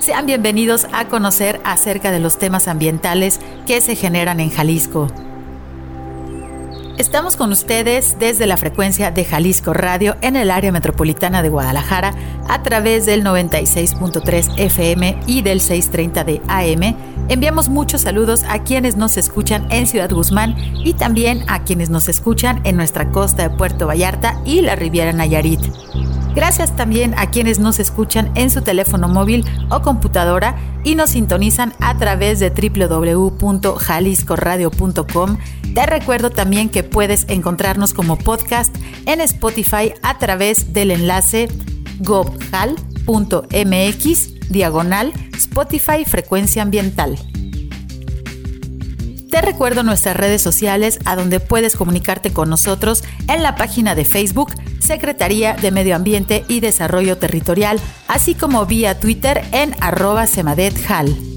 Sean bienvenidos a conocer acerca de los temas ambientales que se generan en Jalisco. Estamos con ustedes desde la frecuencia de Jalisco Radio en el área metropolitana de Guadalajara a través del 96.3 FM y del 630 de AM. Enviamos muchos saludos a quienes nos escuchan en Ciudad Guzmán y también a quienes nos escuchan en nuestra costa de Puerto Vallarta y la Riviera Nayarit. Gracias también a quienes nos escuchan en su teléfono móvil o computadora y nos sintonizan a través de www.jaliscoradio.com. Te recuerdo también que puedes encontrarnos como podcast en Spotify a través del enlace gobhal.mx diagonal Spotify Frecuencia Ambiental. Te recuerdo nuestras redes sociales a donde puedes comunicarte con nosotros en la página de Facebook Secretaría de Medio Ambiente y Desarrollo Territorial, así como vía Twitter en arroba semadethal.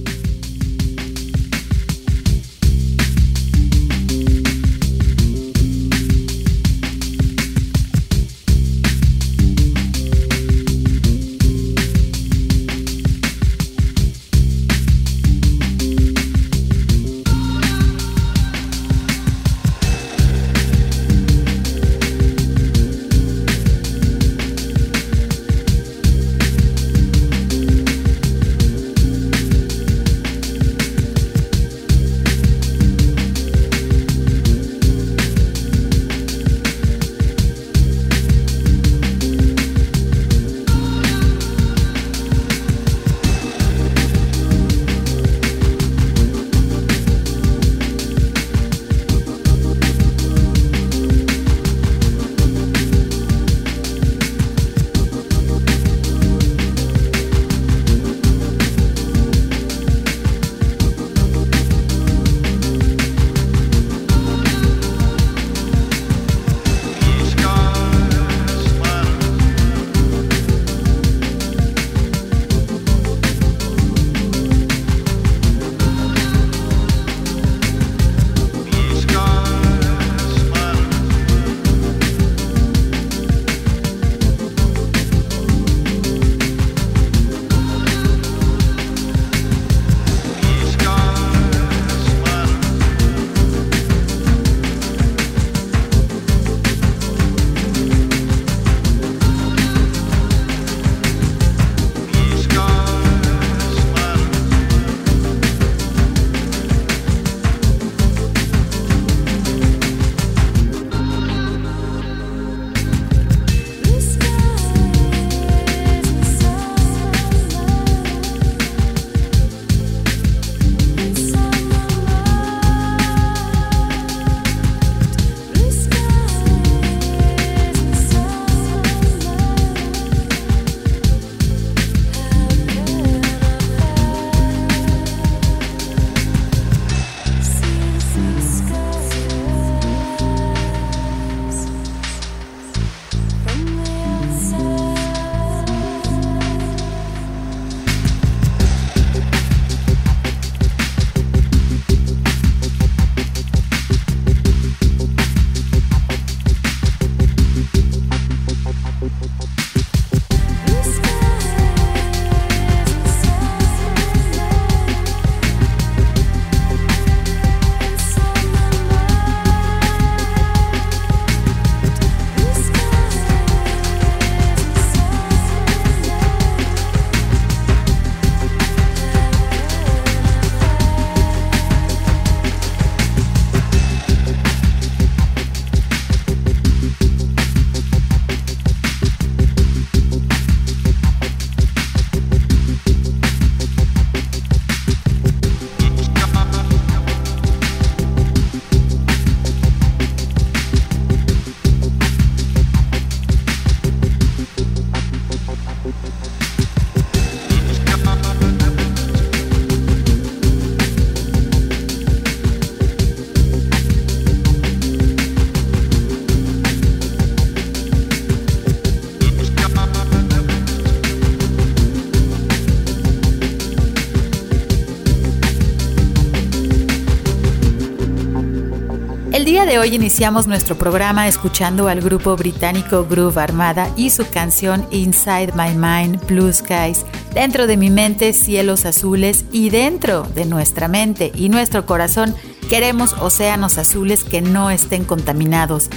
De hoy iniciamos nuestro programa escuchando al grupo británico Groove Armada y su canción Inside My Mind, Blue Skies, dentro de mi mente cielos azules y dentro de nuestra mente y nuestro corazón queremos océanos azules que no estén contaminados.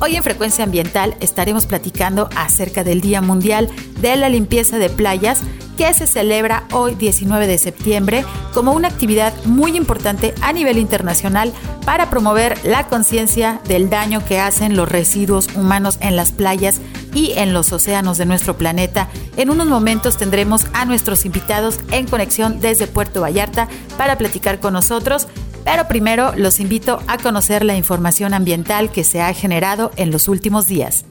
Hoy en Frecuencia Ambiental estaremos platicando acerca del Día Mundial de la Limpieza de Playas que se celebra hoy 19 de septiembre como una actividad muy importante a nivel internacional para promover la conciencia del daño que hacen los residuos humanos en las playas y en los océanos de nuestro planeta. En unos momentos tendremos a nuestros invitados en conexión desde Puerto Vallarta para platicar con nosotros. Pero primero los invito a conocer la información ambiental que se ha generado en los últimos días.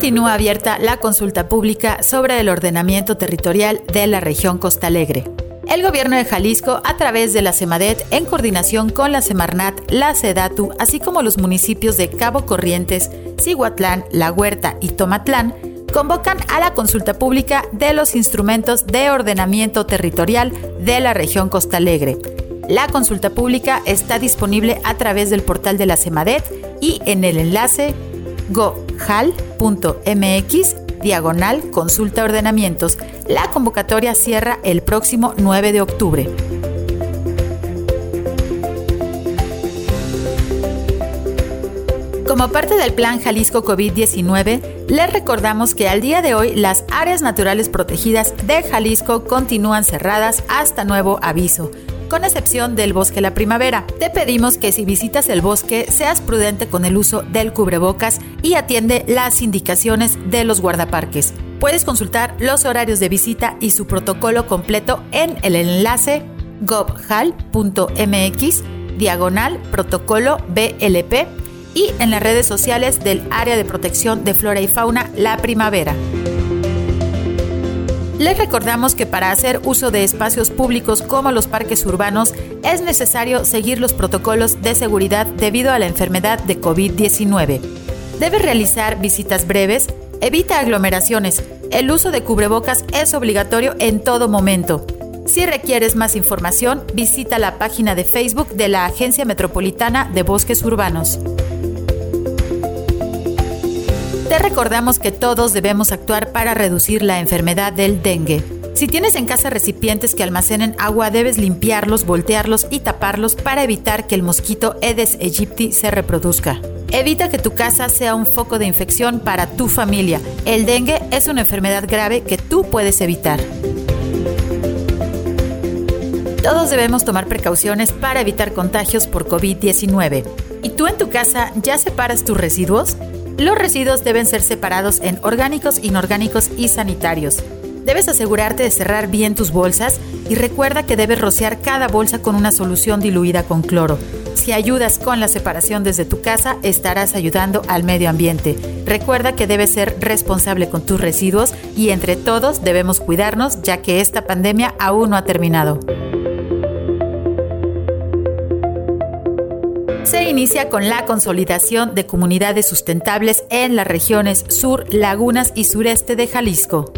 Continúa abierta la consulta pública sobre el ordenamiento territorial de la región Costa Alegre. El gobierno de Jalisco, a través de la CEMADET, en coordinación con la Semarnat, la SEDATU, así como los municipios de Cabo Corrientes, Cihuatlán, La Huerta y Tomatlán, convocan a la consulta pública de los instrumentos de ordenamiento territorial de la región Costa Alegre. La consulta pública está disponible a través del portal de la CEMADET y en el enlace gohal.mx diagonal consulta ordenamientos. La convocatoria cierra el próximo 9 de octubre. Como parte del plan Jalisco COVID-19, les recordamos que al día de hoy las áreas naturales protegidas de Jalisco continúan cerradas hasta nuevo aviso con excepción del bosque La Primavera. Te pedimos que si visitas el bosque seas prudente con el uso del cubrebocas y atiende las indicaciones de los guardaparques. Puedes consultar los horarios de visita y su protocolo completo en el enlace gobhal.mx diagonal protocolo BLP y en las redes sociales del Área de Protección de Flora y Fauna La Primavera. Les recordamos que para hacer uso de espacios públicos como los parques urbanos es necesario seguir los protocolos de seguridad debido a la enfermedad de COVID-19. Debes realizar visitas breves, evita aglomeraciones, el uso de cubrebocas es obligatorio en todo momento. Si requieres más información, visita la página de Facebook de la Agencia Metropolitana de Bosques Urbanos. Te recordamos que todos debemos actuar para reducir la enfermedad del dengue. Si tienes en casa recipientes que almacenen agua, debes limpiarlos, voltearlos y taparlos para evitar que el mosquito Aedes aegypti se reproduzca. Evita que tu casa sea un foco de infección para tu familia. El dengue es una enfermedad grave que tú puedes evitar. Todos debemos tomar precauciones para evitar contagios por COVID-19. ¿Y tú en tu casa ya separas tus residuos? Los residuos deben ser separados en orgánicos, inorgánicos y sanitarios. Debes asegurarte de cerrar bien tus bolsas y recuerda que debes rociar cada bolsa con una solución diluida con cloro. Si ayudas con la separación desde tu casa, estarás ayudando al medio ambiente. Recuerda que debes ser responsable con tus residuos y entre todos debemos cuidarnos ya que esta pandemia aún no ha terminado. Se inicia con la consolidación de comunidades sustentables en las regiones sur, lagunas y sureste de Jalisco.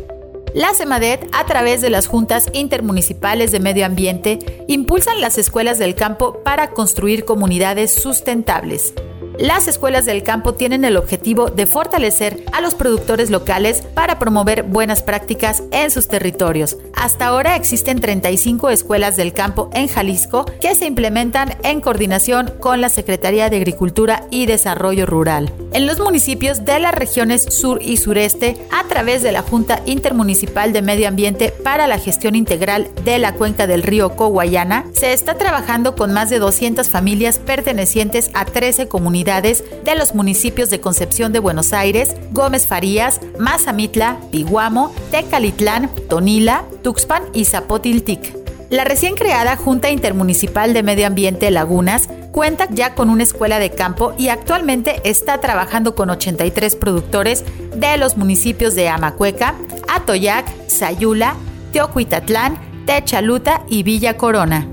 La CEMADET, a través de las juntas intermunicipales de medio ambiente, impulsan las escuelas del campo para construir comunidades sustentables. Las escuelas del campo tienen el objetivo de fortalecer a los productores locales para promover buenas prácticas en sus territorios. Hasta ahora existen 35 escuelas del campo en Jalisco que se implementan en coordinación con la Secretaría de Agricultura y Desarrollo Rural. En los municipios de las regiones sur y sureste, a través de la Junta Intermunicipal de Medio Ambiente para la Gestión Integral de la Cuenca del Río Coguayana, se está trabajando con más de 200 familias pertenecientes a 13 comunidades de los municipios de Concepción de Buenos Aires, Gómez Farías, Mazamitla, Piguamo, Tecalitlán, Tonila, Tuxpan y Zapotiltic. La recién creada Junta Intermunicipal de Medio Ambiente Lagunas cuenta ya con una escuela de campo y actualmente está trabajando con 83 productores de los municipios de Amacueca, Atoyac, Sayula, Teocuitatlán, Techaluta y Villa Corona.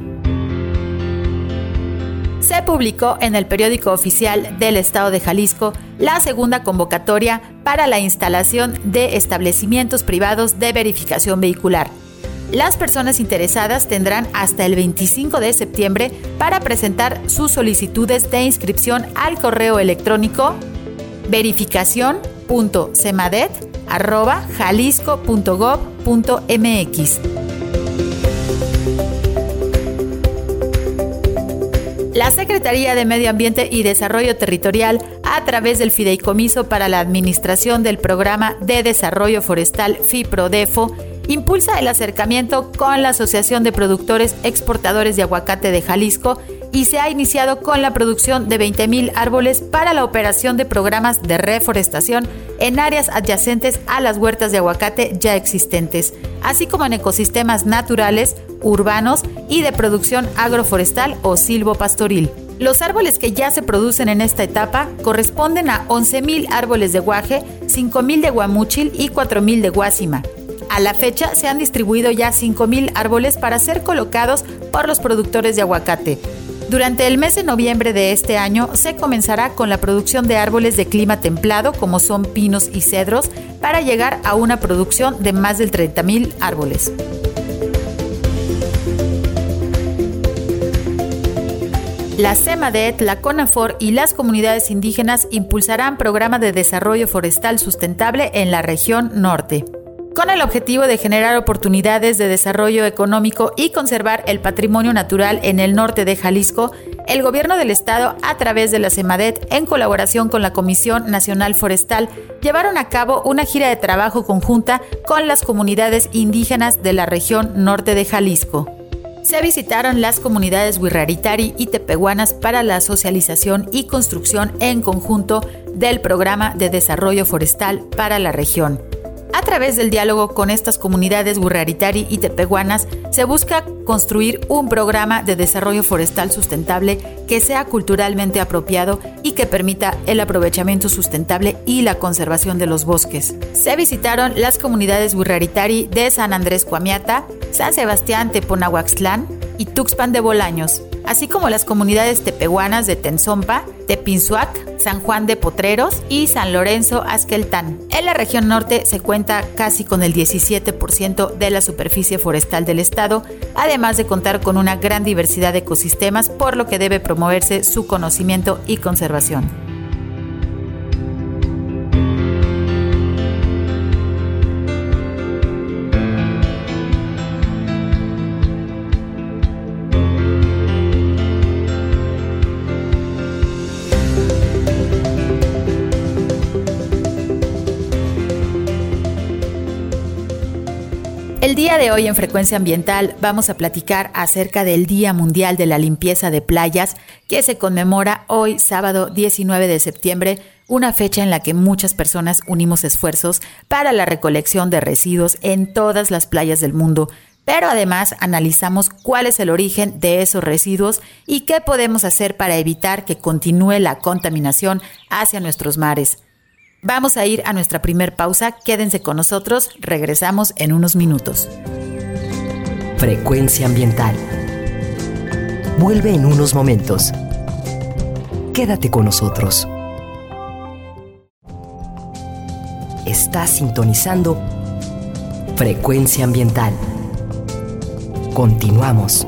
Se publicó en el periódico oficial del Estado de Jalisco la segunda convocatoria para la instalación de establecimientos privados de verificación vehicular. Las personas interesadas tendrán hasta el 25 de septiembre para presentar sus solicitudes de inscripción al correo electrónico verificación.semadet.jalisco.gov.mx. La Secretaría de Medio Ambiente y Desarrollo Territorial, a través del Fideicomiso para la Administración del Programa de Desarrollo Forestal FIPRODEFO, impulsa el acercamiento con la Asociación de Productores Exportadores de Aguacate de Jalisco y se ha iniciado con la producción de 20.000 árboles para la operación de programas de reforestación en áreas adyacentes a las huertas de aguacate ya existentes, así como en ecosistemas naturales, urbanos y de producción agroforestal o silvopastoril. Los árboles que ya se producen en esta etapa corresponden a 11.000 árboles de guaje, 5.000 de guamúchil y 4.000 de guásima. A la fecha se han distribuido ya 5.000 árboles para ser colocados por los productores de aguacate. Durante el mes de noviembre de este año se comenzará con la producción de árboles de clima templado como son pinos y cedros para llegar a una producción de más de 30.000 árboles. La CEMADET, la CONAFOR y las comunidades indígenas impulsarán programas de desarrollo forestal sustentable en la región norte con el objetivo de generar oportunidades de desarrollo económico y conservar el patrimonio natural en el norte de Jalisco, el gobierno del estado, a través de la CEMADET, en colaboración con la Comisión Nacional Forestal, llevaron a cabo una gira de trabajo conjunta con las comunidades indígenas de la región norte de Jalisco. Se visitaron las comunidades Wirraritari y Tepehuanas para la socialización y construcción en conjunto del Programa de Desarrollo Forestal para la región. A través del diálogo con estas comunidades burraritari y tepehuanas, se busca construir un programa de desarrollo forestal sustentable que sea culturalmente apropiado y que permita el aprovechamiento sustentable y la conservación de los bosques. Se visitaron las comunidades burraritari de San Andrés Cuamiata, San Sebastián Teponahuaxtlán y Tuxpan de Bolaños así como las comunidades tepehuanas de Tenzompa, Tepinzuac, San Juan de Potreros y San Lorenzo Azqueltán. En la región norte se cuenta casi con el 17% de la superficie forestal del estado, además de contar con una gran diversidad de ecosistemas, por lo que debe promoverse su conocimiento y conservación. De hoy en Frecuencia Ambiental vamos a platicar acerca del Día Mundial de la Limpieza de Playas que se conmemora hoy sábado 19 de septiembre, una fecha en la que muchas personas unimos esfuerzos para la recolección de residuos en todas las playas del mundo, pero además analizamos cuál es el origen de esos residuos y qué podemos hacer para evitar que continúe la contaminación hacia nuestros mares. Vamos a ir a nuestra primer pausa. Quédense con nosotros. Regresamos en unos minutos. Frecuencia ambiental. Vuelve en unos momentos. Quédate con nosotros. Estás sintonizando Frecuencia ambiental. Continuamos.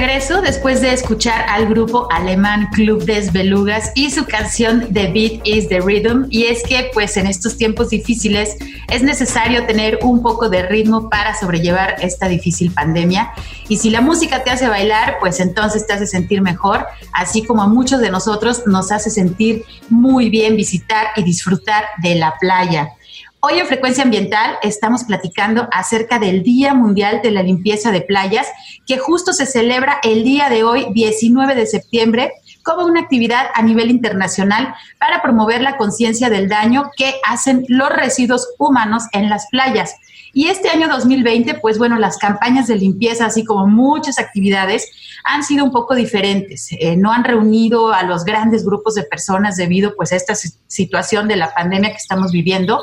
regreso después de escuchar al grupo alemán Club des Belugas y su canción The Beat is the Rhythm. Y es que, pues, en estos tiempos difíciles es necesario tener un poco de ritmo para sobrellevar esta difícil pandemia. Y si la música te hace bailar, pues entonces te hace sentir mejor, así como a muchos de nosotros nos hace sentir muy bien visitar y disfrutar de la playa. Hoy en Frecuencia Ambiental estamos platicando acerca del Día Mundial de la Limpieza de Playas, que justo se celebra el día de hoy, 19 de septiembre, como una actividad a nivel internacional para promover la conciencia del daño que hacen los residuos humanos en las playas. Y este año 2020, pues bueno, las campañas de limpieza, así como muchas actividades, han sido un poco diferentes. Eh, no han reunido a los grandes grupos de personas debido pues a esta situación de la pandemia que estamos viviendo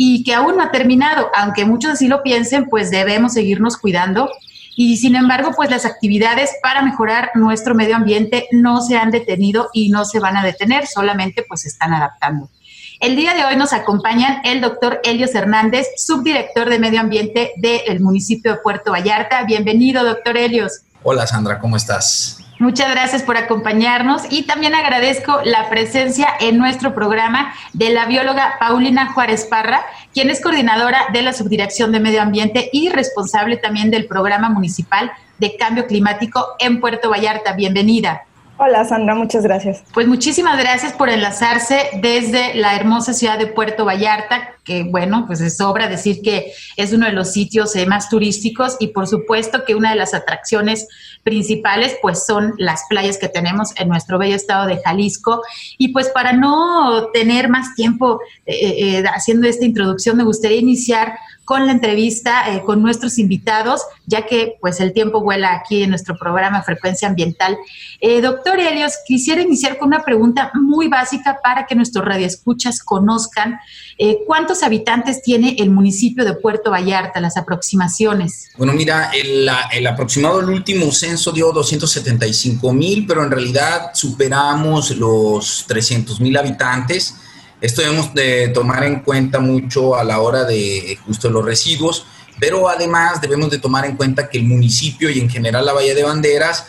y que aún no ha terminado, aunque muchos así lo piensen, pues debemos seguirnos cuidando. Y sin embargo, pues las actividades para mejorar nuestro medio ambiente no se han detenido y no se van a detener, solamente pues se están adaptando. El día de hoy nos acompañan el doctor Helios Hernández, subdirector de Medio Ambiente del municipio de Puerto Vallarta. Bienvenido, doctor Helios. Hola, Sandra, ¿cómo estás? Muchas gracias por acompañarnos y también agradezco la presencia en nuestro programa de la bióloga Paulina Juárez Parra, quien es coordinadora de la Subdirección de Medio Ambiente y responsable también del programa municipal de cambio climático en Puerto Vallarta. Bienvenida. Hola Sandra, muchas gracias. Pues muchísimas gracias por enlazarse desde la hermosa ciudad de Puerto Vallarta, que bueno, pues es sobra decir que es uno de los sitios eh, más turísticos y por supuesto que una de las atracciones principales pues son las playas que tenemos en nuestro bello estado de Jalisco. Y pues para no tener más tiempo eh, eh, haciendo esta introducción, me gustaría iniciar con la entrevista eh, con nuestros invitados, ya que pues el tiempo vuela aquí en nuestro programa Frecuencia Ambiental. Eh, doctor Helios, quisiera iniciar con una pregunta muy básica para que nuestros radioescuchas conozcan eh, cuántos habitantes tiene el municipio de Puerto Vallarta, las aproximaciones. Bueno, mira, el, el aproximado del último censo dio 275 mil, pero en realidad superamos los 300 mil habitantes. Esto debemos de tomar en cuenta mucho a la hora de justo los residuos, pero además debemos de tomar en cuenta que el municipio y en general la Bahía de Banderas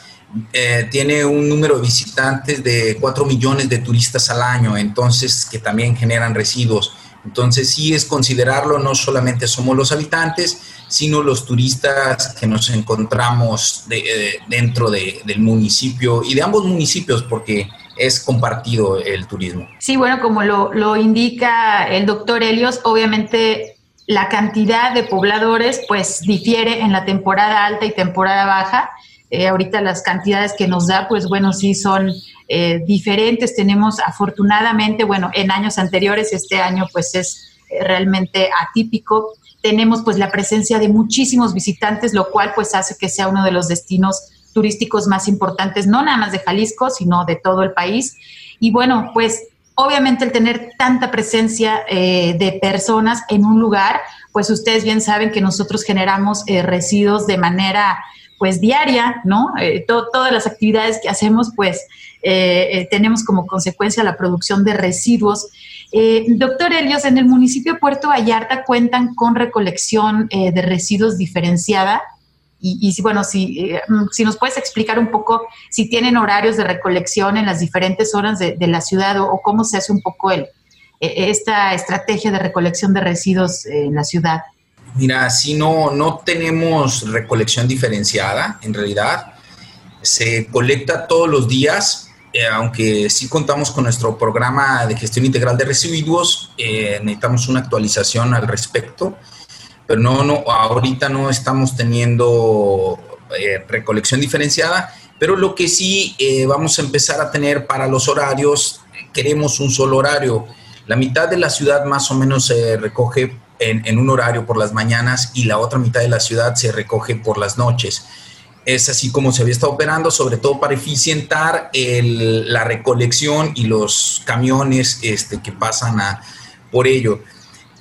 eh, tiene un número de visitantes de 4 millones de turistas al año, entonces que también generan residuos. Entonces sí es considerarlo, no solamente somos los habitantes, sino los turistas que nos encontramos eh, dentro del municipio y de ambos municipios, porque es compartido el turismo. Sí, bueno, como lo, indica el doctor Helios, obviamente la cantidad de pobladores pues difiere en la temporada alta y temporada baja. Eh, ahorita las cantidades que nos da, pues bueno, sí son eh, diferentes. Tenemos afortunadamente, bueno, en años anteriores, este año pues es eh, realmente atípico. Tenemos pues la presencia de muchísimos visitantes, lo cual pues hace que sea uno de los destinos turísticos más importantes, no nada más de Jalisco, sino de todo el país. Y bueno, pues obviamente el tener tanta presencia eh, de personas en un lugar, pues ustedes bien saben que nosotros generamos eh, residuos de manera pues diaria, ¿no? Eh, todas las actividades que hacemos, pues tenemos como consecuencia la producción de residuos. doctor Helios, en el municipio de Puerto Vallarta cuentan con recolección de residuos diferenciada. Y, si, bueno, si, eh, mm, si nos puedes explicar un poco si tienen horarios de recolección en las diferentes zonas de, la ciudad o, cómo se hace un poco el, e, esta estrategia de recolección de residuos en la ciudad. Mira, si no, no tenemos recolección diferenciada, en realidad. Se colecta todos los días, eh, aunque sí contamos con nuestro programa de gestión integral de residuos, eh, necesitamos una actualización al respecto pero no, no, ahorita no estamos teniendo eh, recolección diferenciada, pero lo que sí eh, vamos a empezar a tener para los horarios, queremos un solo horario. La mitad de la ciudad más o menos se recoge en, un horario por las mañanas y la otra mitad de la ciudad se recoge por las noches. Es así como se había estado operando, sobre todo para eficientar la recolección y los camiones este, que pasan por ello.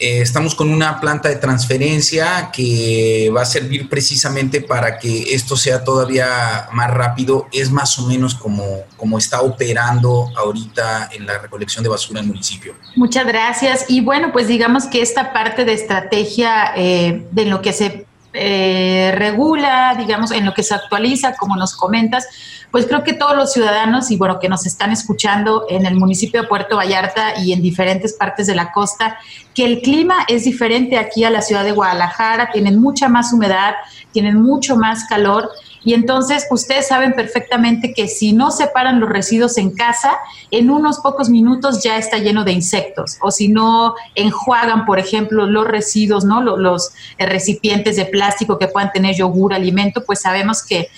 Eh, estamos con una planta de transferencia que va a servir precisamente para que esto sea todavía más rápido. Es más o menos como, como está operando ahorita en la recolección de basura en el municipio. Muchas gracias. Y bueno, pues digamos que esta parte de estrategia eh, de lo que se eh, regula, digamos, en lo que se actualiza, como nos comentas, pues creo que todos los ciudadanos y bueno, que nos están escuchando en el municipio de Puerto Vallarta y en diferentes partes de la costa, que el clima es diferente aquí a la ciudad de Guadalajara, tienen mucha más humedad, tienen mucho más calor y entonces ustedes saben perfectamente que si no separan los residuos en casa, en unos pocos minutos ya está lleno de insectos. O si no enjuagan, por ejemplo, los residuos, ¿no? Los, recipientes de plástico que puedan tener yogur, alimento, pues sabemos que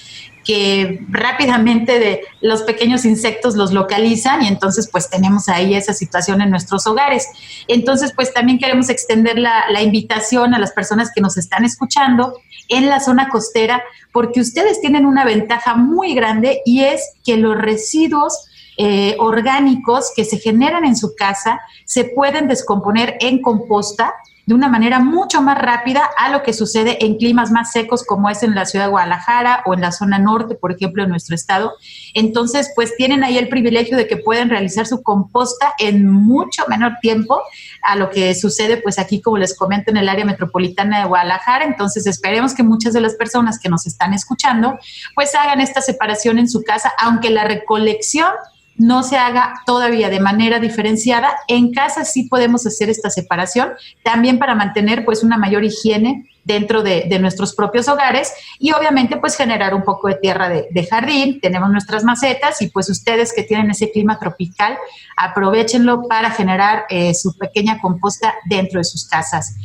que rápidamente los pequeños insectos los localizan y entonces pues tenemos ahí esa situación en nuestros hogares. Entonces pues también queremos extender la, la, invitación a las personas que nos están escuchando en la zona costera porque ustedes tienen una ventaja muy grande y es que los residuos eh, orgánicos que se generan en su casa se pueden descomponer en composta de una manera mucho más rápida a lo que sucede en climas más secos como es en la ciudad de Guadalajara o en la zona norte, por ejemplo, en nuestro estado. Entonces, pues tienen ahí el privilegio de que pueden realizar su composta en mucho menor tiempo a lo que sucede pues aquí, como les comento, en el área metropolitana de Guadalajara. Entonces, esperemos que muchas de las personas que nos están escuchando pues hagan esta separación en su casa, aunque la recolección no se haga todavía de manera diferenciada. En casa sí podemos hacer esta separación, también para mantener pues una mayor higiene dentro de, nuestros propios hogares y obviamente pues generar un poco de tierra de, jardín. Tenemos nuestras macetas y pues ustedes que tienen ese clima tropical, aprovechenlo para generar eh, su pequeña composta dentro de sus casas.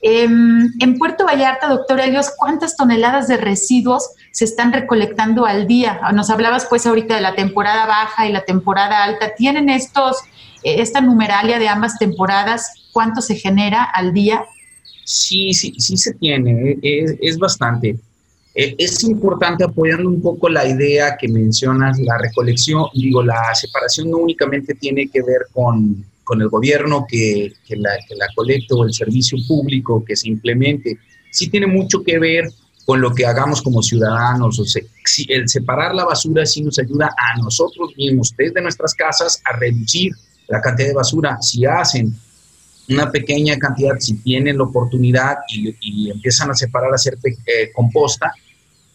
Em, en Puerto Vallarta, doctor Helios, ¿cuántas toneladas de residuos se están recolectando al día? Nos hablabas pues ahorita de la temporada baja y la temporada alta. ¿Tienen estos, eh, esta numeralia de ambas temporadas? ¿Cuánto se genera al día? Sí, sí, sí se tiene, es, es bastante. Eh, es importante apoyando un poco la idea que mencionas, la recolección, digo, la separación no únicamente tiene que ver con, con el gobierno que, la, que la colecte o el servicio público que se implemente, sí tiene mucho que ver con lo que hagamos como ciudadanos. O el separar la basura sí nos ayuda a nosotros mismos desde nuestras casas a reducir la cantidad de basura. Si hacen una pequeña cantidad, si tienen la oportunidad y, empiezan a separar, a hacer eh, composta,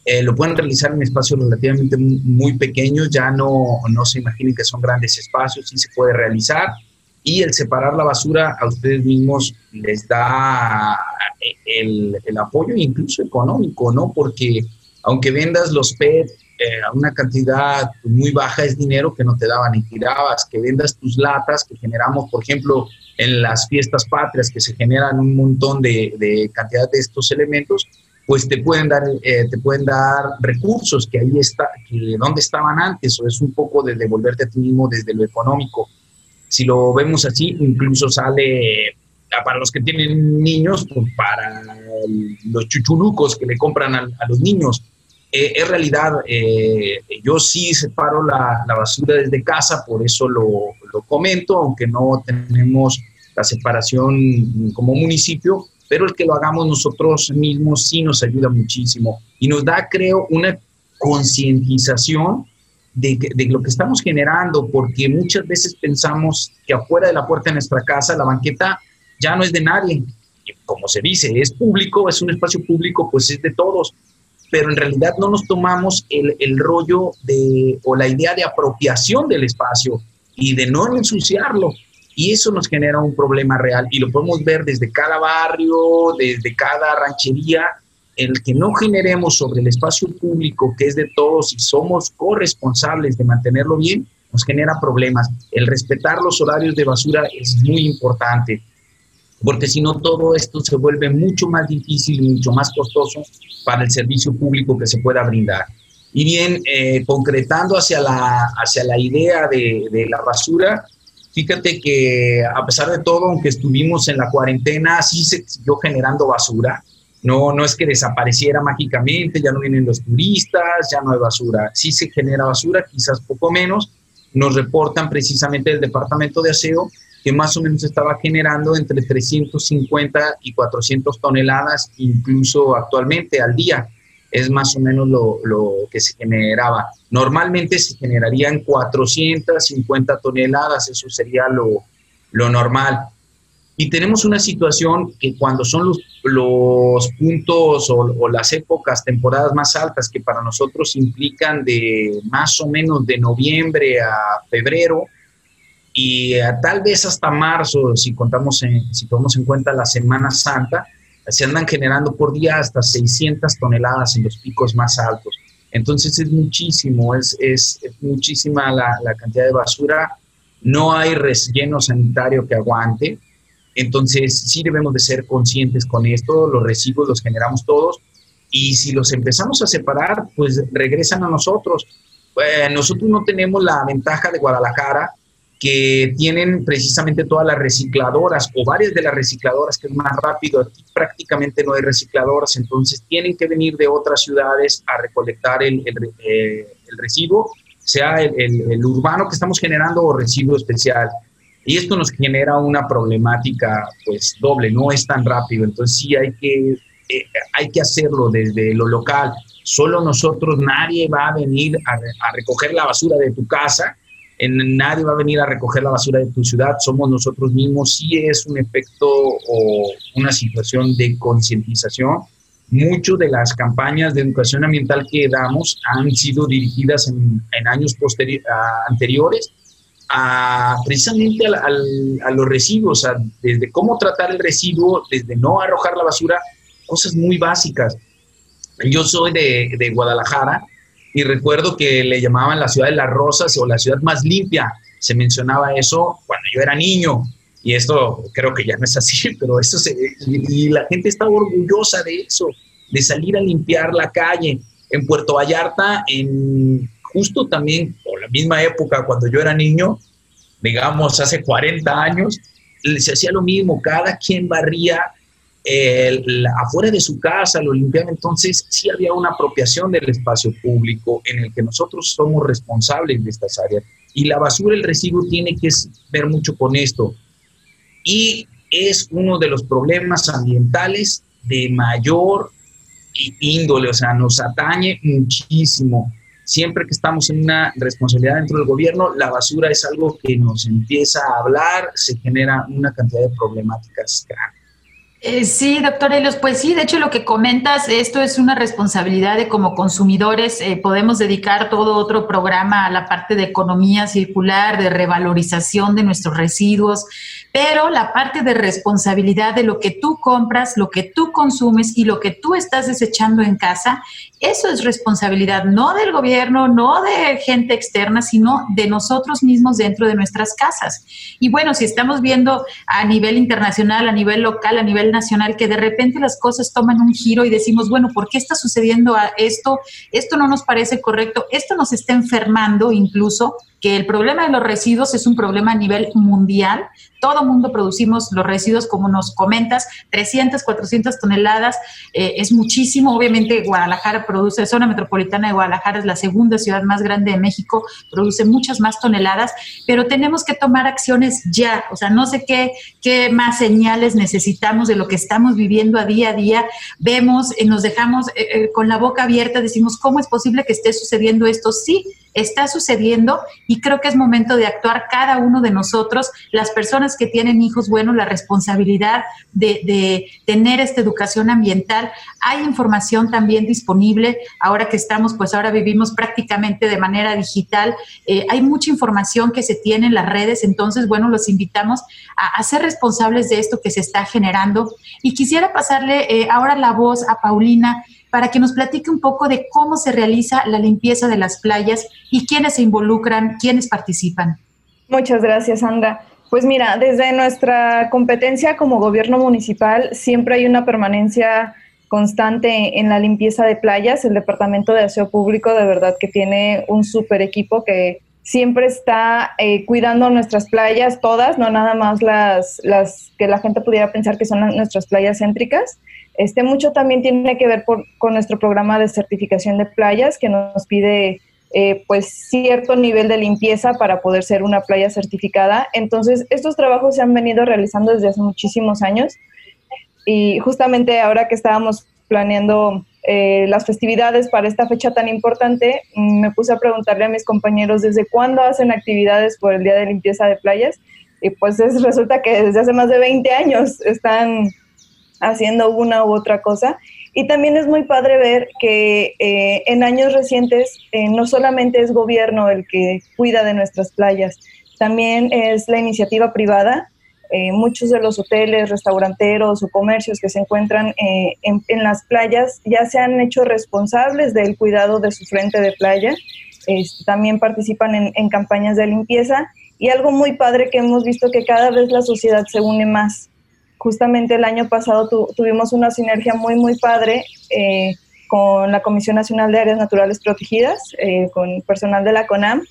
eh, lo pueden realizar en espacios relativamente muy pequeños, ya no, no se imaginen que son grandes espacios, sí se puede realizar. Y el separar la basura a ustedes mismos les da eh, el, el apoyo incluso económico, ¿no? Porque aunque vendas los PET eh, a una cantidad muy baja es dinero que no te daban y tirabas, que vendas tus latas que generamos, por ejemplo, en las fiestas patrias, que se generan un montón de, cantidad de estos elementos, pues te pueden dar, eh, te pueden dar recursos que ahí está, que donde estaban antes, o es un poco de devolverte a ti mismo desde lo económico. Si lo vemos así, incluso sale para los que tienen niños, pues para los chuchulucos que le compran a, a los niños, eh, es realidad. Eh, yo sí separo la, la, basura desde casa, por eso lo, lo, comento, aunque no tenemos la separación como municipio, pero el que lo hagamos nosotros mismos sí nos ayuda muchísimo y nos da, creo, una concientización de, lo que estamos generando, porque muchas veces pensamos que afuera de la puerta de nuestra casa la banqueta ya no es de nadie. Como se dice, es público, es un espacio público, pues es de todos pero en realidad no nos tomamos el, rollo o la idea de apropiación del espacio y de no ensuciarlo. Y eso nos genera un problema real y lo podemos ver desde cada barrio, desde cada ranchería, el que no generemos sobre el espacio público que es de todos y somos corresponsables de mantenerlo bien, nos genera problemas. El respetar los horarios de basura es muy importante porque si no todo esto se vuelve mucho más difícil y mucho más costoso para el servicio público que se pueda brindar. Y bien, eh, concretando hacia la, hacia la idea de, de, la basura, fíjate que a pesar de todo, aunque estuvimos en la cuarentena, sí se siguió generando basura. No, no es que desapareciera mágicamente, ya no vienen los turistas, ya no hay basura. Sí se genera basura, quizás poco menos. Nos reportan precisamente el Departamento de Aseo que más o menos estaba generando entre 350 y 400 toneladas, incluso actualmente al día. Es más o menos lo, lo que se generaba. Normalmente se generarían 450 toneladas, eso sería lo, lo normal. Y tenemos una situación que cuando son los, puntos o, las épocas, temporadas más altas, que para nosotros implican de más o menos de noviembre a febrero, y tal vez hasta marzo, si contamos en, si tomamos en cuenta la Semana Santa, se andan generando por día hasta 600 toneladas en los picos más altos. Entonces es muchísimo, es, es, muchísima la, la, cantidad de basura. No hay relleno sanitario que aguante. Entonces sí debemos de ser conscientes con esto. Los residuos los generamos todos y si los empezamos a separar, pues regresan a nosotros. Eh, nosotros no tenemos la ventaja de Guadalajara que tienen precisamente todas las recicladoras o varias de las recicladoras que es más rápido. Aquí prácticamente no hay recicladoras, entonces tienen que venir de otras ciudades a recolectar el, eh, residuo, sea el, el, urbano que estamos generando o residuo especial. Y esto nos genera una problemática pues doble, no es tan rápido, entonces sí hay que, eh, hay que hacerlo desde lo local. Solo nosotros, nadie va a venir a, a recoger la basura de tu casa, en, nadie va a venir a recoger la basura de tu ciudad, somos nosotros mismos, sí es un efecto o una situación de concientización. Muchas de las campañas de educación ambiental que damos han sido dirigidas en, años anteriores a, precisamente a, los residuos, desde cómo tratar el residuo, desde no arrojar la basura, cosas muy básicas. Yo soy de, de Guadalajara y recuerdo que le llamaban la ciudad de las rosas o la ciudad más limpia. Se mencionaba eso cuando yo era niño. Y esto creo que ya no es así, pero eso se, y la gente está orgullosa de eso, de salir a limpiar la calle. En Puerto Vallarta, en justo también, o la misma época cuando yo era niño, digamos hace 40 años, se hacía lo mismo, cada quien barría afuera de su casa lo limpiaban, entonces sí había una apropiación del espacio público en el que nosotros somos responsables de estas áreas. Y la basura, el residuo tiene que ver mucho con esto. Y es uno de los problemas ambientales de mayor índole, o sea, nos atañe muchísimo. Siempre que estamos en una responsabilidad dentro del gobierno, la basura es algo que nos empieza a hablar, se genera una cantidad de problemáticas grandes. Eh, sí, doctor Helios, pues sí, de hecho lo que comentas, esto es una responsabilidad de como consumidores, eh, podemos dedicar todo otro programa a la parte de economía circular, de revalorización de nuestros residuos, pero la parte de responsabilidad de lo que tú compras, lo que tú consumes y lo que tú estás desechando en casa, eso es responsabilidad no del gobierno, no de gente externa, sino de nosotros mismos dentro de nuestras casas. Y bueno, si estamos viendo a nivel internacional, a nivel local, a nivel nacional, que de repente las cosas toman un giro y decimos, bueno, ¿por qué está sucediendo esto? Esto no nos parece correcto, esto nos está enfermando incluso el problema de los residuos es un problema a nivel mundial. Todo mundo producimos los residuos, como nos comentas, 300, 400 toneladas, eh, es muchísimo. Obviamente Guadalajara produce, zona metropolitana de Guadalajara es la segunda ciudad más grande de México, produce muchas más toneladas, pero tenemos que tomar acciones ya. O sea, no sé qué, qué más señales necesitamos de lo que estamos viviendo a día a día. Vemos, y nos dejamos eh, eh, con la boca abierta, decimos, ¿cómo es posible que esté sucediendo esto? Sí, está sucediendo y creo que es momento de actuar cada uno de nosotros, las personas que tienen hijos, bueno, la responsabilidad de, tener esta educación ambiental. Hay información también disponible, ahora que estamos, pues ahora vivimos prácticamente de manera digital, eh, hay mucha información que se tiene en las redes, entonces, bueno, los invitamos a, ser responsables de esto que se está generando. Y quisiera pasarle eh, ahora la voz a Paulina para que nos platique un poco de cómo se realiza la limpieza de las playas y quiénes se involucran, quiénes participan. Muchas gracias, Sandra. Pues mira, desde nuestra competencia como gobierno municipal siempre hay una permanencia constante en la limpieza de playas. El Departamento de Aseo Público de verdad que tiene un super equipo que siempre está eh, cuidando nuestras playas, todas, no nada más las, que la gente pudiera pensar que son nuestras playas céntricas. Este mucho también tiene que ver con nuestro programa de certificación de playas que nos pide eh, pues cierto nivel de limpieza para poder ser una playa certificada. Entonces, estos trabajos se han venido realizando desde hace muchísimos años y justamente ahora que estábamos planeando eh, las festividades para esta fecha tan importante, mm, me puse a preguntarle a mis compañeros desde cuándo hacen actividades por el Día de Limpieza de Playas y pues resulta que desde hace más de 20 años están haciendo una u otra cosa. Y también es muy padre ver que eh, en años recientes eh, no solamente es gobierno el que cuida de nuestras playas, también es la iniciativa privada. Eh, muchos de los hoteles, restauranteros o comercios que se encuentran en, las playas ya se han hecho responsables del cuidado de su frente de playa. Este, también participan en, en campañas de limpieza y algo muy padre que hemos visto que cada vez la sociedad se une más justamente el año pasado tuvimos una sinergia muy, muy padre eh, con la Comisión Nacional de Áreas Naturales Protegidas, eh, con personal de la CONAM,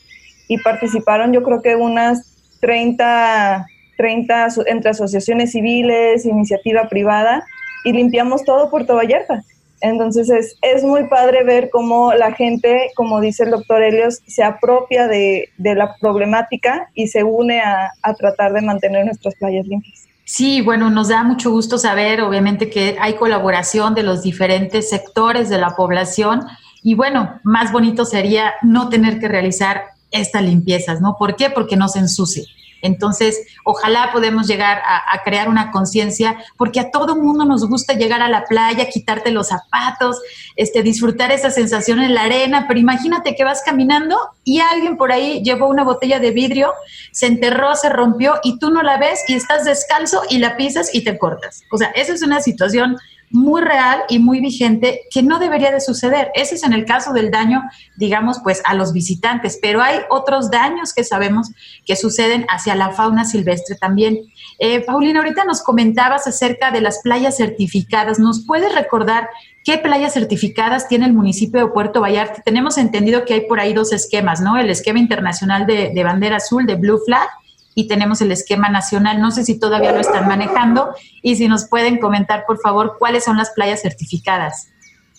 y participaron yo creo que unas 30, 30 entre asociaciones civiles, iniciativa privada, y limpiamos todo Puerto Vallarta. Entonces es, es muy padre ver cómo la gente, como dice el doctor Helios, se apropia de, de la problemática y se une a, a tratar de mantener nuestras playas limpias. Sí, bueno, nos da mucho gusto saber, obviamente, que hay colaboración de los diferentes sectores de la población y bueno, más bonito sería no tener que realizar estas limpiezas, ¿no? ¿Por qué? Porque no se ensucie. Entonces, ojalá podemos llegar a, crear una conciencia, porque a todo mundo nos gusta llegar a la playa, quitarte los zapatos, este, disfrutar esa sensación en la arena, pero imagínate que vas caminando y alguien por ahí llevó una botella de vidrio, se enterró, se rompió y tú no la ves y estás descalzo y la pisas y te cortas. O sea, esa es una situación muy real y muy vigente que no debería de suceder. Ese es en el caso del daño, digamos, pues a los visitantes, pero hay otros daños que sabemos que suceden hacia la fauna silvestre también. Eh, Paulina, ahorita nos comentabas acerca de las playas certificadas. ¿Nos puedes recordar qué playas certificadas tiene el municipio de Puerto Vallarta? Tenemos entendido que hay por ahí dos esquemas, ¿no? El esquema internacional de, de bandera azul, de Blue Flag, y tenemos el esquema nacional. No sé si todavía lo están manejando y si nos pueden comentar, por favor, cuáles son las playas certificadas.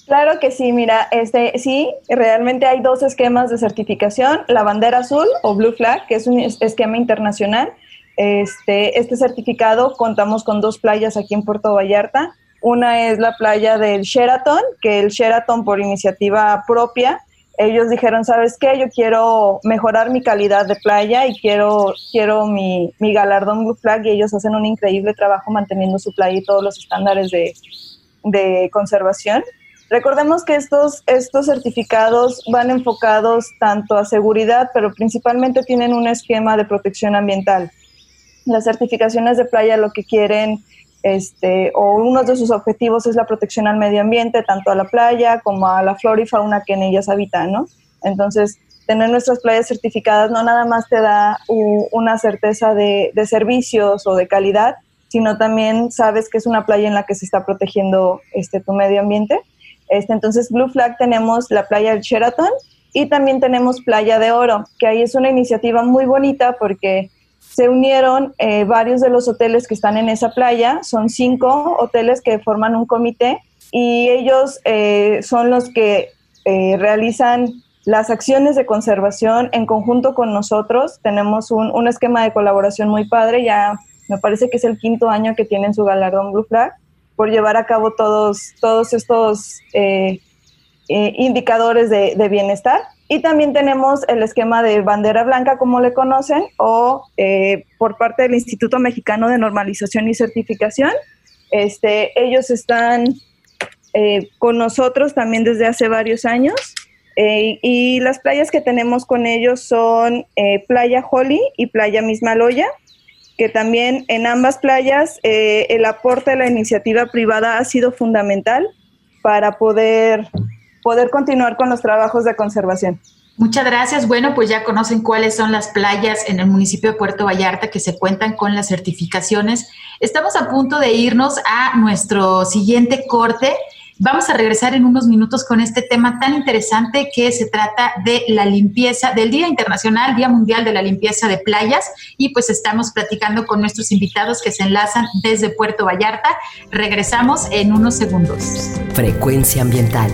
Claro que sí, mira, este, sí, realmente hay dos esquemas de certificación, la bandera azul o Blue Flag, que es un esquema internacional. Este, este certificado contamos con dos playas aquí en Puerto Vallarta. Una es la playa del Sheraton, que el Sheraton por iniciativa propia ellos dijeron, ¿sabes qué? Yo quiero mejorar mi calidad de playa y quiero, quiero mi, mi galardón Blue Flag y ellos hacen un increíble trabajo manteniendo su playa y todos los estándares de, de conservación. Recordemos que estos, estos certificados van enfocados tanto a seguridad, pero principalmente tienen un esquema de protección ambiental. Las certificaciones de playa lo que quieren este, o uno de sus objetivos es la protección al medio ambiente, tanto a la playa como a la flora y fauna que en ellas habitan, ¿no? Entonces, tener nuestras playas certificadas no nada más te da una certeza de, servicios o de calidad, sino también sabes que es una playa en la que se está protegiendo este, tu medio ambiente. Este, entonces, Blue Flag tenemos la playa del Sheraton y también tenemos Playa de Oro, que ahí es una iniciativa muy bonita porque se unieron eh, varios de los hoteles que están en esa playa, son cinco hoteles que forman un comité y ellos eh, son los que eh, realizan las acciones de conservación en conjunto con nosotros. Tenemos un, esquema de colaboración muy padre, ya me parece que es el quinto año que tienen su galardón Blue Flag, por llevar a cabo todos, todos estos indicadores de bienestar. Y también tenemos el esquema de bandera blanca, como le conocen, o eh, por parte del Instituto Mexicano de Normalización y Certificación. Este, ellos están eh, con nosotros también desde hace varios años. Eh, y las playas que tenemos con ellos son Playa Holly y Playa Mismaloya, que también en ambas playas el aporte de la iniciativa privada ha sido fundamental para poder poder continuar con los trabajos de conservación. Muchas gracias. Bueno, pues ya conocen cuáles son las playas en el municipio de Puerto Vallarta que se cuentan con las certificaciones. Estamos a punto de irnos a nuestro siguiente corte. Vamos a regresar en unos minutos con este tema tan interesante que se trata de la limpieza, del Día Internacional, Día Mundial de la Limpieza de Playas. Y pues estamos platicando con nuestros invitados que se enlazan desde Puerto Vallarta. Regresamos en unos segundos. Frecuencia ambiental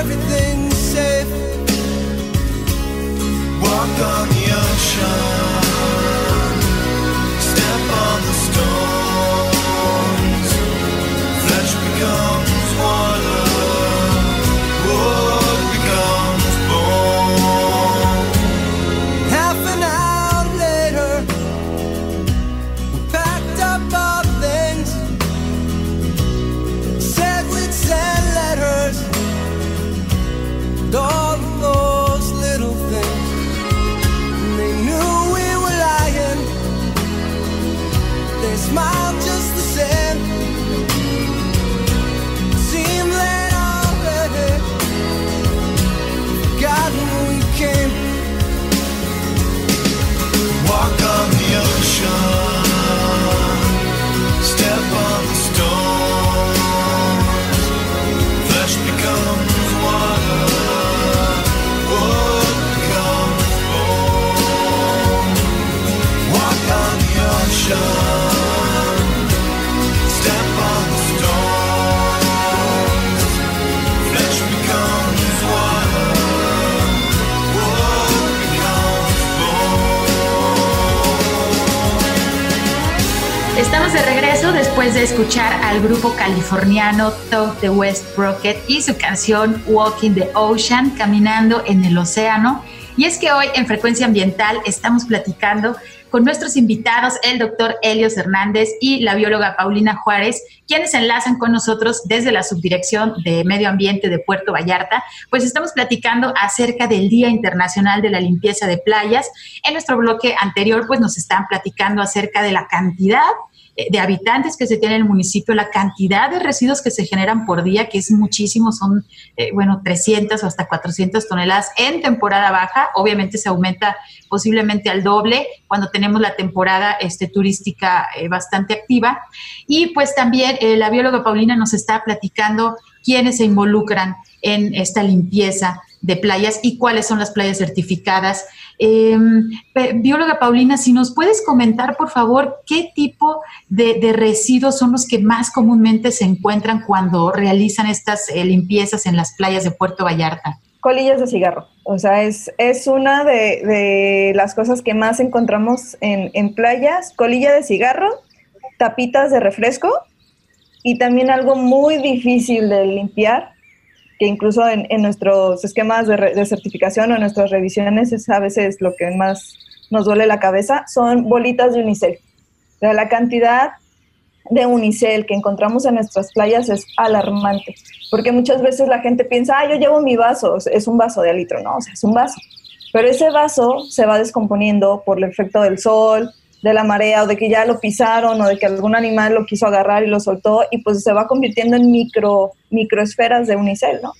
everything's safe. Walk on the ocean, step on the storm. Al grupo californiano Talk the West Rocket y su canción Walking the Ocean, caminando en el océano. Y es que hoy en Frecuencia Ambiental estamos platicando con nuestros invitados, el doctor Helios Hernández y la bióloga Paulina Juárez, quienes enlazan con nosotros desde la Subdirección de Medio Ambiente de Puerto Vallarta. Pues estamos platicando acerca del Día Internacional de la Limpieza de Playas. En nuestro bloque anterior, pues nos están platicando acerca de la cantidad de habitantes que se tiene en el municipio, la cantidad de residuos que se generan por día, que es muchísimo, son, eh, bueno, 300 o hasta 400 toneladas en temporada baja. Obviamente se aumenta posiblemente al doble cuando tenemos la temporada este, turística eh, bastante activa. Y pues también la bióloga Paulina nos está platicando quiénes se involucran en esta limpieza de playas y cuáles son las playas certificadas. Em, bióloga Paulina, si nos puedes comentar, por favor, qué tipo de, residuos son los que más comúnmente se encuentran cuando realizan estas eh, limpiezas en las playas de Puerto Vallarta. Colillas de cigarro, o sea, es, es una de, las cosas que más encontramos en, en playas, colilla de cigarro, tapitas de refresco y también algo muy difícil de limpiar, que incluso en, nuestros esquemas de, certificación o en nuestras revisiones es a veces lo que más nos duele la cabeza, son bolitas de unicel. La cantidad de unicel que encontramos en nuestras playas es alarmante, porque muchas veces la gente piensa, ah, yo llevo mi vaso, es un vaso de litro, no, o sea, es un vaso. Pero ese vaso se va descomponiendo por el efecto del sol, de la marea o de que ya lo pisaron o de que algún animal lo quiso agarrar y lo soltó y pues se va convirtiendo en micro microesferas de unicel, ¿no?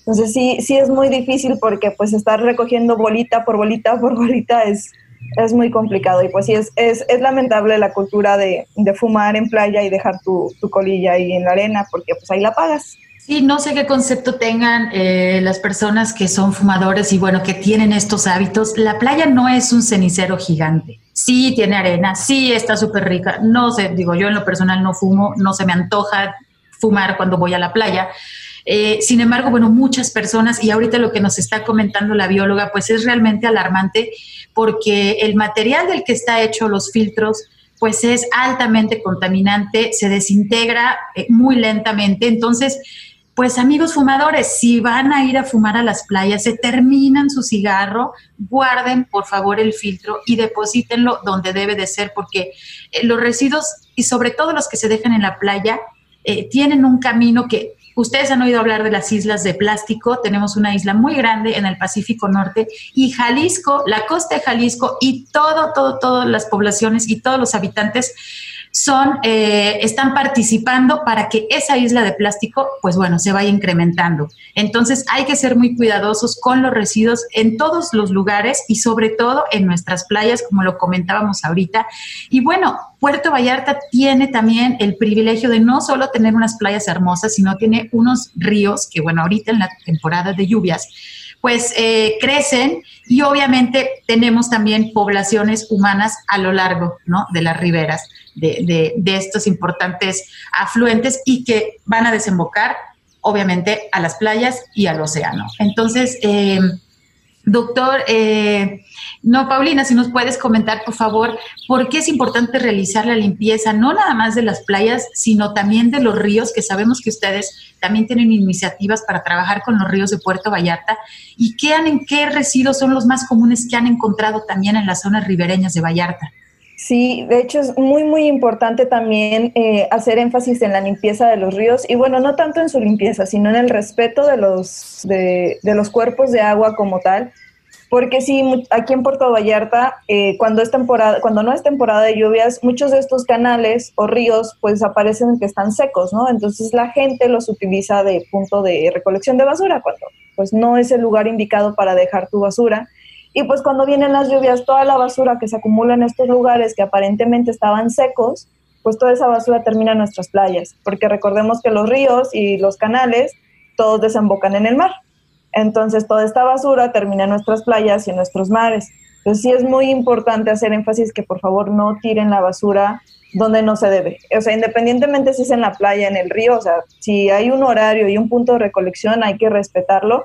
Entonces sí, sí es muy difícil porque pues estar recogiendo bolita por bolita por bolita es, es muy complicado y pues sí es, es, es lamentable la cultura de, de, fumar en playa y dejar tu, tu colilla ahí en la arena porque pues ahí la pagas. Sí, no sé qué concepto tengan eh, las personas que son fumadores y bueno, que tienen estos hábitos. La playa no es un cenicero gigante. Sí tiene arena, sí está súper rica. No sé, digo, yo en lo personal no fumo, no se me antoja fumar cuando voy a la playa. Eh, sin embargo, bueno, muchas personas, y ahorita lo que nos está comentando la bióloga, pues es realmente alarmante porque el material del que está hecho los filtros, pues es altamente contaminante, se desintegra eh, muy lentamente. Entonces, pues amigos fumadores, si van a ir a fumar a las playas, se terminan su cigarro, guarden por favor el filtro y deposítenlo donde debe de ser, porque eh, los residuos y sobre todo los que se dejan en la playa tienen un camino que ustedes han oído hablar de las islas de plástico, tenemos una isla muy grande en el Pacífico Norte y Jalisco, la costa de Jalisco y todo, todo, todas las poblaciones y todos los habitantes son, eh, están participando para que esa isla de plástico, pues bueno, se vaya incrementando. Entonces hay que ser muy cuidadosos con los residuos en todos los lugares y sobre todo en nuestras playas, como lo comentábamos ahorita. Y bueno, Puerto Vallarta tiene también el privilegio de no solo tener unas playas hermosas, sino tiene unos ríos que, bueno, ahorita en la temporada de lluvias, pues eh, crecen y obviamente tenemos también poblaciones humanas a lo largo ¿no? de las riberas de, estos importantes afluentes y que van a desembocar obviamente a las playas y al océano. Entonces, eh, doctor, eh, no, Paulina, si nos puedes comentar, por favor, por qué es importante realizar la limpieza, no nada más de las playas, sino también de los ríos, que sabemos que ustedes también tienen iniciativas para trabajar con los ríos de Puerto Vallarta, y qué, en qué residuos son los más comunes que han encontrado también en las zonas ribereñas de Vallarta. Sí, de hecho es muy, muy importante también eh, hacer énfasis en la limpieza de los ríos y bueno, no tanto en su limpieza, sino en el respeto de los, de, los cuerpos de agua como tal, porque sí, aquí en Puerto Vallarta, eh, cuando, es temporada, cuando no es temporada de lluvias, muchos de estos canales o ríos pues aparecen que están secos, ¿no? Entonces la gente los utiliza de punto de recolección de basura, cuando pues no es el lugar indicado para dejar tu basura y pues cuando vienen las lluvias, toda la basura que se acumula en estos lugares que aparentemente estaban secos, pues toda esa basura termina en nuestras playas, porque recordemos que los ríos y los canales todos desembocan en el mar. Entonces toda esta basura termina en nuestras playas y en nuestros mares. Entonces sí es muy importante hacer énfasis que por favor no tiren la basura donde no se debe. O sea, independientemente si es en la playa, en el río, o sea, si hay un horario y un punto de recolección hay que respetarlo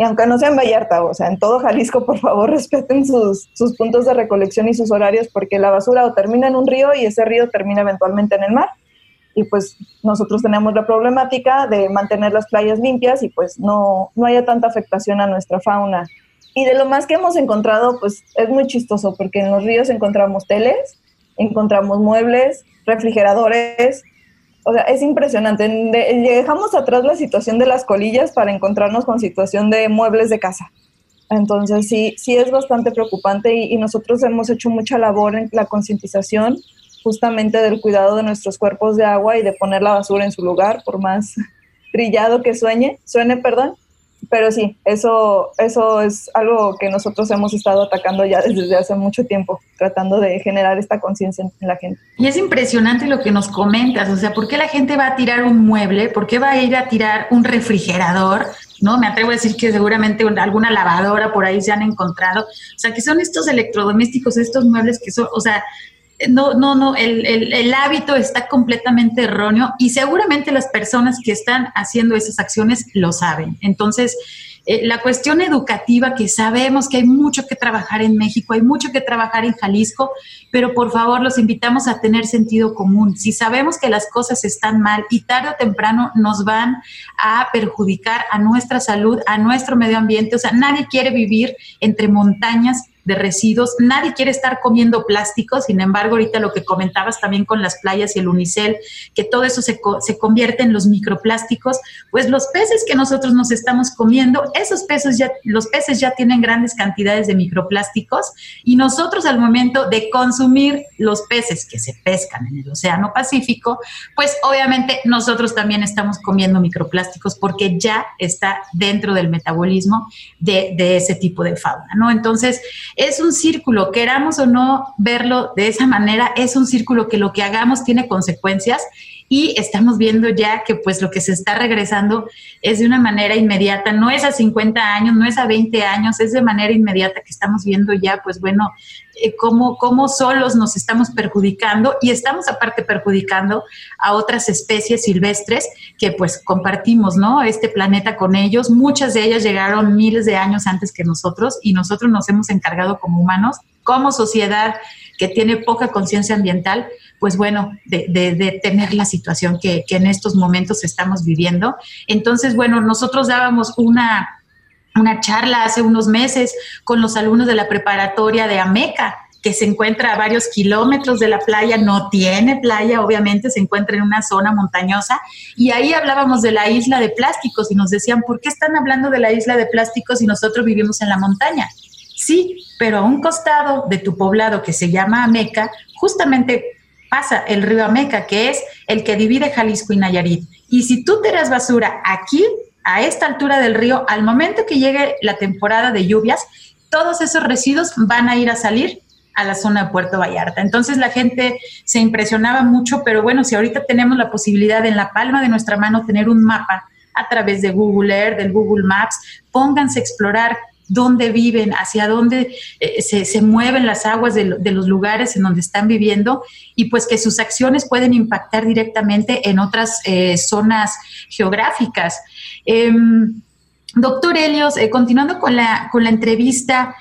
y aunque no sea en Vallarta, o sea, en todo Jalisco, por favor, respeten sus, puntos de recolección y sus horarios, porque la basura o termina en un río y ese río termina eventualmente en el mar. Y pues nosotros tenemos la problemática de mantener las playas limpias y pues no, no haya tanta afectación a nuestra fauna. Y de lo más que hemos encontrado, pues es muy chistoso, porque en los ríos encontramos teles, encontramos muebles, refrigeradores, o sea, es impresionante. dejamos atrás la situación de las colillas para encontrarnos con situación de muebles de casa. Entonces sí, sí es bastante preocupante y, nosotros hemos hecho mucha labor en la concientización justamente del cuidado de nuestros cuerpos de agua y de poner la basura en su lugar, por más trillado que sueñe, suene, perdón, pero sí, eso, eso es algo que nosotros hemos estado atacando ya desde hace mucho tiempo, tratando de generar esta conciencia en la gente. Y es impresionante lo que nos comentas, o sea, ¿por qué la gente va a tirar un mueble? ¿Por qué va a ir a tirar un refrigerador? ¿no? Me atrevo a decir que seguramente alguna lavadora por ahí se han encontrado. O sea, que son estos electrodomésticos, estos muebles que son, o sea, no, no, no, el, el, hábito está completamente erróneo y seguramente las personas que están haciendo esas acciones lo saben. Entonces, eh, la cuestión educativa, que sabemos que hay mucho que trabajar en México, hay mucho que trabajar en Jalisco, pero por favor los invitamos a tener sentido común. Si sabemos que las cosas están mal y tarde o temprano nos van a perjudicar a nuestra salud, a nuestro medio ambiente, o sea, nadie quiere vivir entre montañas de residuos. Nadie quiere estar comiendo plástico, sin embargo, ahorita lo que comentabas también con las playas y el unicel, que todo eso se, se convierte en los microplásticos, pues los peces que nosotros nos estamos comiendo, esos peces ya, los peces ya tienen grandes cantidades de microplásticos y nosotros al momento de consumir los peces que se pescan en el Océano Pacífico, pues obviamente nosotros también estamos comiendo microplásticos porque ya está dentro del metabolismo de, de ese tipo de fauna, ¿no? Entonces, es un círculo, queramos o no verlo de esa manera, es un círculo que lo que hagamos tiene consecuencias y estamos viendo ya que pues lo que se está regresando es de una manera inmediata, no es a 50 años, no es a 20 años, es de manera inmediata que estamos viendo ya pues bueno, eh, cómo, cómo solos nos estamos perjudicando y estamos aparte perjudicando a otras especies silvestres que pues compartimos, ¿no? Este planeta con ellos, muchas de ellas llegaron miles de años antes que nosotros y nosotros nos hemos encargado como humanos, como sociedad que tiene poca conciencia ambiental, pues bueno, de, tener la situación que, en estos momentos estamos viviendo. Entonces, bueno, nosotros dábamos una, una charla hace unos meses con los alumnos de la preparatoria de Ameca, que se encuentra a varios kilómetros de la playa, no tiene playa, obviamente, se encuentra en una zona montañosa, y ahí hablábamos de la isla de plásticos y nos decían, ¿por qué están hablando de la isla de plásticos si nosotros vivimos en la montaña? Sí, pero a un costado de tu poblado que se llama Ameca, justamente pasa el río Ameca, que es el que divide Jalisco y Nayarit. Y si tú tiras basura aquí, a esta altura del río, al momento que llegue la temporada de lluvias, todos esos residuos van a ir a salir a la zona de Puerto Vallarta. Entonces la gente se impresionaba mucho, pero bueno, si ahorita tenemos la posibilidad en la palma de nuestra mano tener un mapa a través de Google Earth, del Google Maps, pónganse a explorar dónde viven, hacia dónde eh, se, mueven las aguas de, los lugares en donde están viviendo y pues que sus acciones pueden impactar directamente en otras eh, zonas geográficas. Em, doctor Helios, eh, continuando con la, con la entrevista,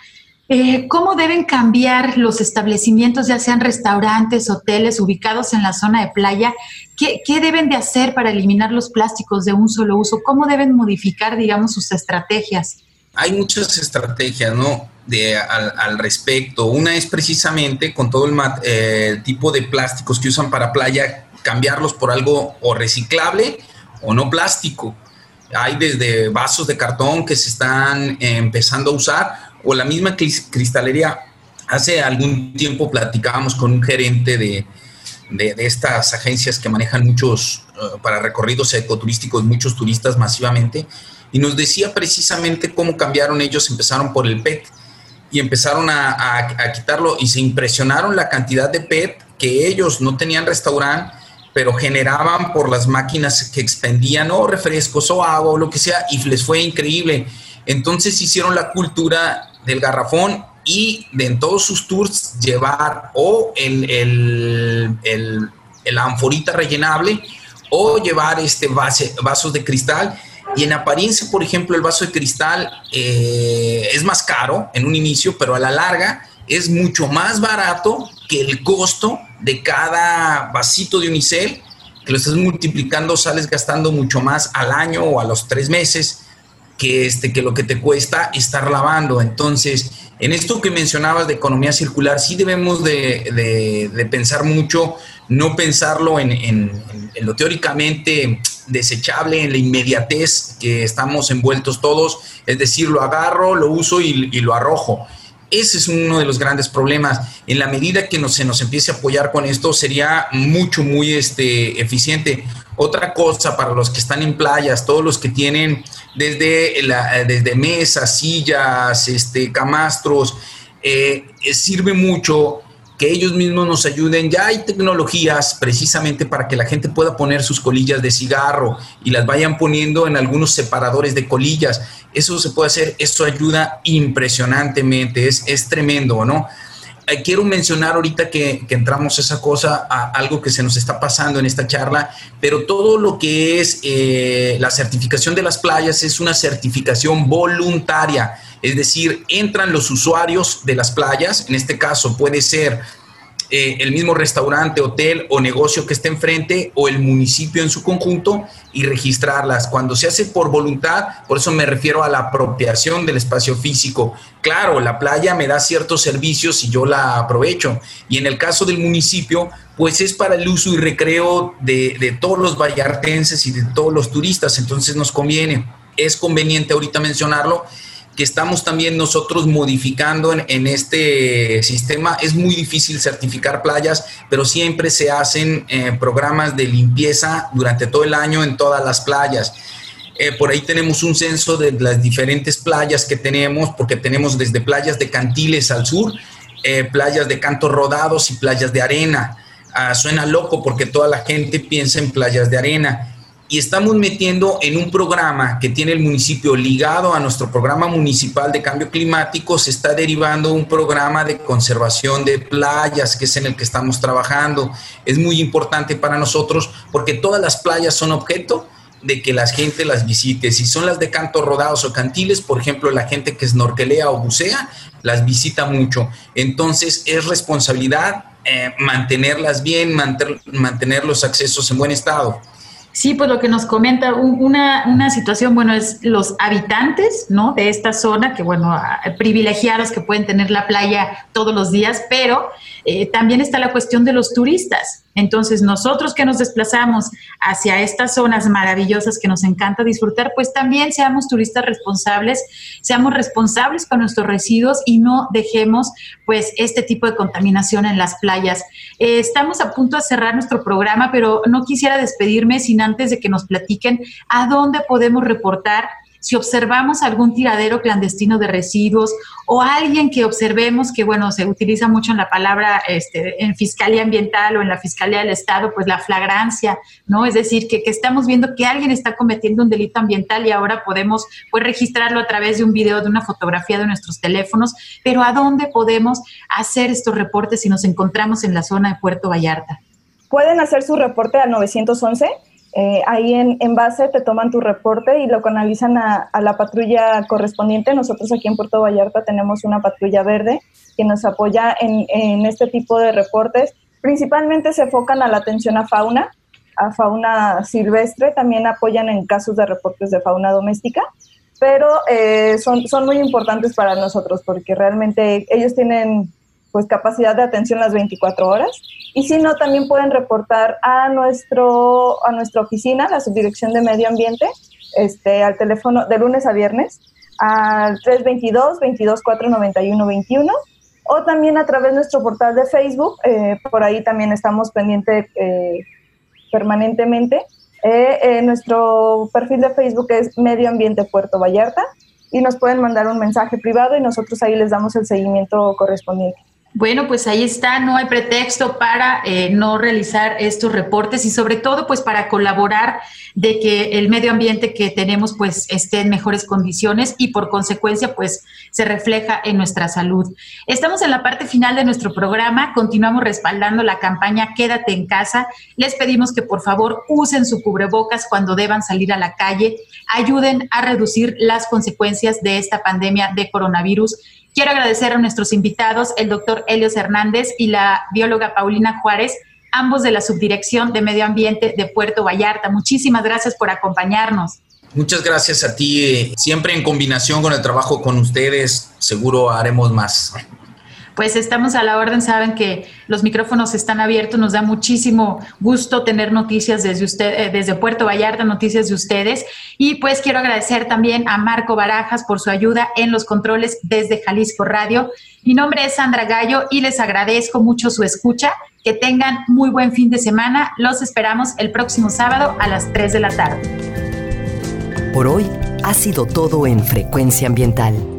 ¿Cómo deben cambiar los establecimientos, ya sean restaurantes, hoteles ubicados en la zona de playa? ¿Qué, ¿Qué, deben de hacer para eliminar los plásticos de un solo uso? ¿Cómo deben modificar, digamos, sus estrategias? Hay muchas estrategias, ¿no? De, al, respecto. Una es precisamente con todo el eh, tipo de plásticos que usan para playa, cambiarlos por algo o reciclable o no plástico. Hay desde vasos de cartón que se están empezando a usar o la misma cristalería. Hace algún tiempo platicábamos con un gerente de, de, estas agencias que manejan muchos, eh, para recorridos ecoturísticos, muchos turistas masivamente y nos decía precisamente cómo cambiaron ellos, empezaron por el PET y empezaron a, quitarlo y se impresionaron la cantidad de PET que ellos no tenían restaurante, pero generaban por las máquinas que expendían o refrescos o agua o lo que sea y les fue increíble. Entonces hicieron la cultura del garrafón y de en todos sus tours llevar o el, el, el, el anforita rellenable o llevar este vasos de cristal y en apariencia, por ejemplo, el vaso de cristal eh, es más caro en un inicio, pero a la larga es mucho más barato que el costo de cada vasito de unicel, que lo estás multiplicando, sales gastando mucho más al año o a los tres meses que, este, que lo que te cuesta estar lavando. Entonces, en esto que mencionabas de economía circular, sí debemos de, pensar mucho, no pensarlo en, lo teóricamente desechable, en la inmediatez que estamos envueltos todos, es decir, lo agarro, lo uso y, lo arrojo. Ese es uno de los grandes problemas. En la medida que se nos empiece a apoyar con esto, sería mucho, muy este, eficiente. Otra cosa para los que están en playas, todos los que tienen desde, desde mesas, sillas, este, camastros, eh, sirve mucho que ellos mismos nos ayuden. Ya hay tecnologías precisamente para que la gente pueda poner sus colillas de cigarro y las vayan poniendo en algunos separadores de colillas. Eso se puede hacer, eso ayuda impresionantemente, es, es tremendo, ¿no? Eh, quiero mencionar ahorita que, entramos a esa cosa, a algo que se nos está pasando en esta charla, pero todo lo que es eh, la certificación de las playas es una certificación voluntaria es decir, entran los usuarios de las playas, en este caso puede ser eh, el mismo restaurante, hotel o negocio que esté enfrente o el municipio en su conjunto y registrarlas. Cuando se hace por voluntad, por eso me refiero a la apropiación del espacio físico. Claro, la playa me da ciertos servicios y yo la aprovecho. Y en el caso del municipio, pues es para el uso y recreo de, de todos los vallartenses y de todos los turistas. Entonces nos conviene. Es conveniente ahorita mencionarlo que estamos también nosotros modificando en, este sistema. Es muy difícil certificar playas, pero siempre se hacen eh, programas de limpieza durante todo el año en todas las playas. Eh, por ahí tenemos un censo de las diferentes playas que tenemos, porque tenemos desde playas de Cantiles al sur, eh, playas de cantos rodados y playas de arena. Ah, suena loco porque toda la gente piensa en playas de arena y estamos metiendo en un programa que tiene el municipio ligado a nuestro programa municipal de cambio climático, se está derivando un programa de conservación de playas, que es en el que estamos trabajando. Es muy importante para nosotros porque todas las playas son objeto de que la gente las visite. Si son las de cantos rodados o cantiles, por ejemplo, la gente que snorkelea o bucea, las visita mucho. Entonces, es responsabilidad eh, mantenerlas bien, mantener los accesos en buen estado. Sí, pues lo que nos comenta una, una, situación, bueno, es los habitantes, ¿no? De esta zona, que bueno, privilegiados que pueden tener la playa todos los días, pero eh, también está la cuestión de los turistas. Entonces, nosotros que nos desplazamos hacia estas zonas maravillosas que nos encanta disfrutar, pues también seamos turistas responsables, seamos responsables con nuestros residuos y no dejemos pues este tipo de contaminación en las playas. Eh, estamos a punto de cerrar nuestro programa, pero no quisiera despedirme sin antes de que nos platiquen a dónde podemos reportar si observamos algún tiradero clandestino de residuos o alguien que observemos que, bueno, se utiliza mucho en la palabra este, en fiscalía ambiental o en la fiscalía del Estado, pues la flagrancia, ¿no? Es decir, que, que, estamos viendo que alguien está cometiendo un delito ambiental y ahora podemos pues, registrarlo a través de un video, de una fotografía de nuestros teléfonos, pero ¿a dónde podemos hacer estos reportes si nos encontramos en la zona de Puerto Vallarta? Pueden hacer su reporte al 911 eh, ahí en, base te toman tu reporte y lo canalizan a, la patrulla correspondiente. Nosotros aquí en Puerto Vallarta tenemos una patrulla verde que nos apoya en, este tipo de reportes. Principalmente se enfocan a la atención a fauna, a fauna silvestre, también apoyan en casos de reportes de fauna doméstica, pero eh, son, son muy importantes para nosotros porque realmente ellos tienen pues capacidad de atención las 24 horas. Y si no, también pueden reportar a, nuestro, a nuestra oficina, la Subdirección de Medio Ambiente, este, al teléfono de lunes a viernes, al 322 224 9121 o también a través de nuestro portal de Facebook, eh, por ahí también estamos pendientes eh, permanentemente. Eh, nuestro perfil de Facebook es Medio Ambiente Puerto Vallarta y nos pueden mandar un mensaje privado y nosotros ahí les damos el seguimiento correspondiente. Bueno, pues ahí está, no hay pretexto para eh, no realizar estos reportes y sobre todo pues para colaborar de que el medio ambiente que tenemos pues esté en mejores condiciones y por consecuencia pues se refleja en nuestra salud. Estamos en la parte final de nuestro programa, continuamos respaldando la campaña Quédate en casa. Les pedimos que por favor usen su cubrebocas cuando deban salir a la calle, ayuden a reducir las consecuencias de esta pandemia de coronavirus Quiero agradecer a nuestros invitados, el doctor Helios Hernández y la bióloga Paulina Juárez, ambos de la Subdirección de Medio Ambiente de Puerto Vallarta. Muchísimas gracias por acompañarnos. Muchas gracias a ti. Siempre en combinación con el trabajo con ustedes, seguro haremos más pues estamos a la orden. Saben que los micrófonos están abiertos. Nos da muchísimo gusto tener noticias desde usted, eh, desde Puerto Vallarta, noticias de ustedes. Y pues quiero agradecer también a Marco Barajas por su ayuda en los controles desde Jalisco Radio. Mi nombre es Sandra Gallo y les agradezco mucho su escucha. Que tengan muy buen fin de semana. Los esperamos el próximo sábado a las 3 de la tarde. Por hoy ha sido todo en Frecuencia Ambiental.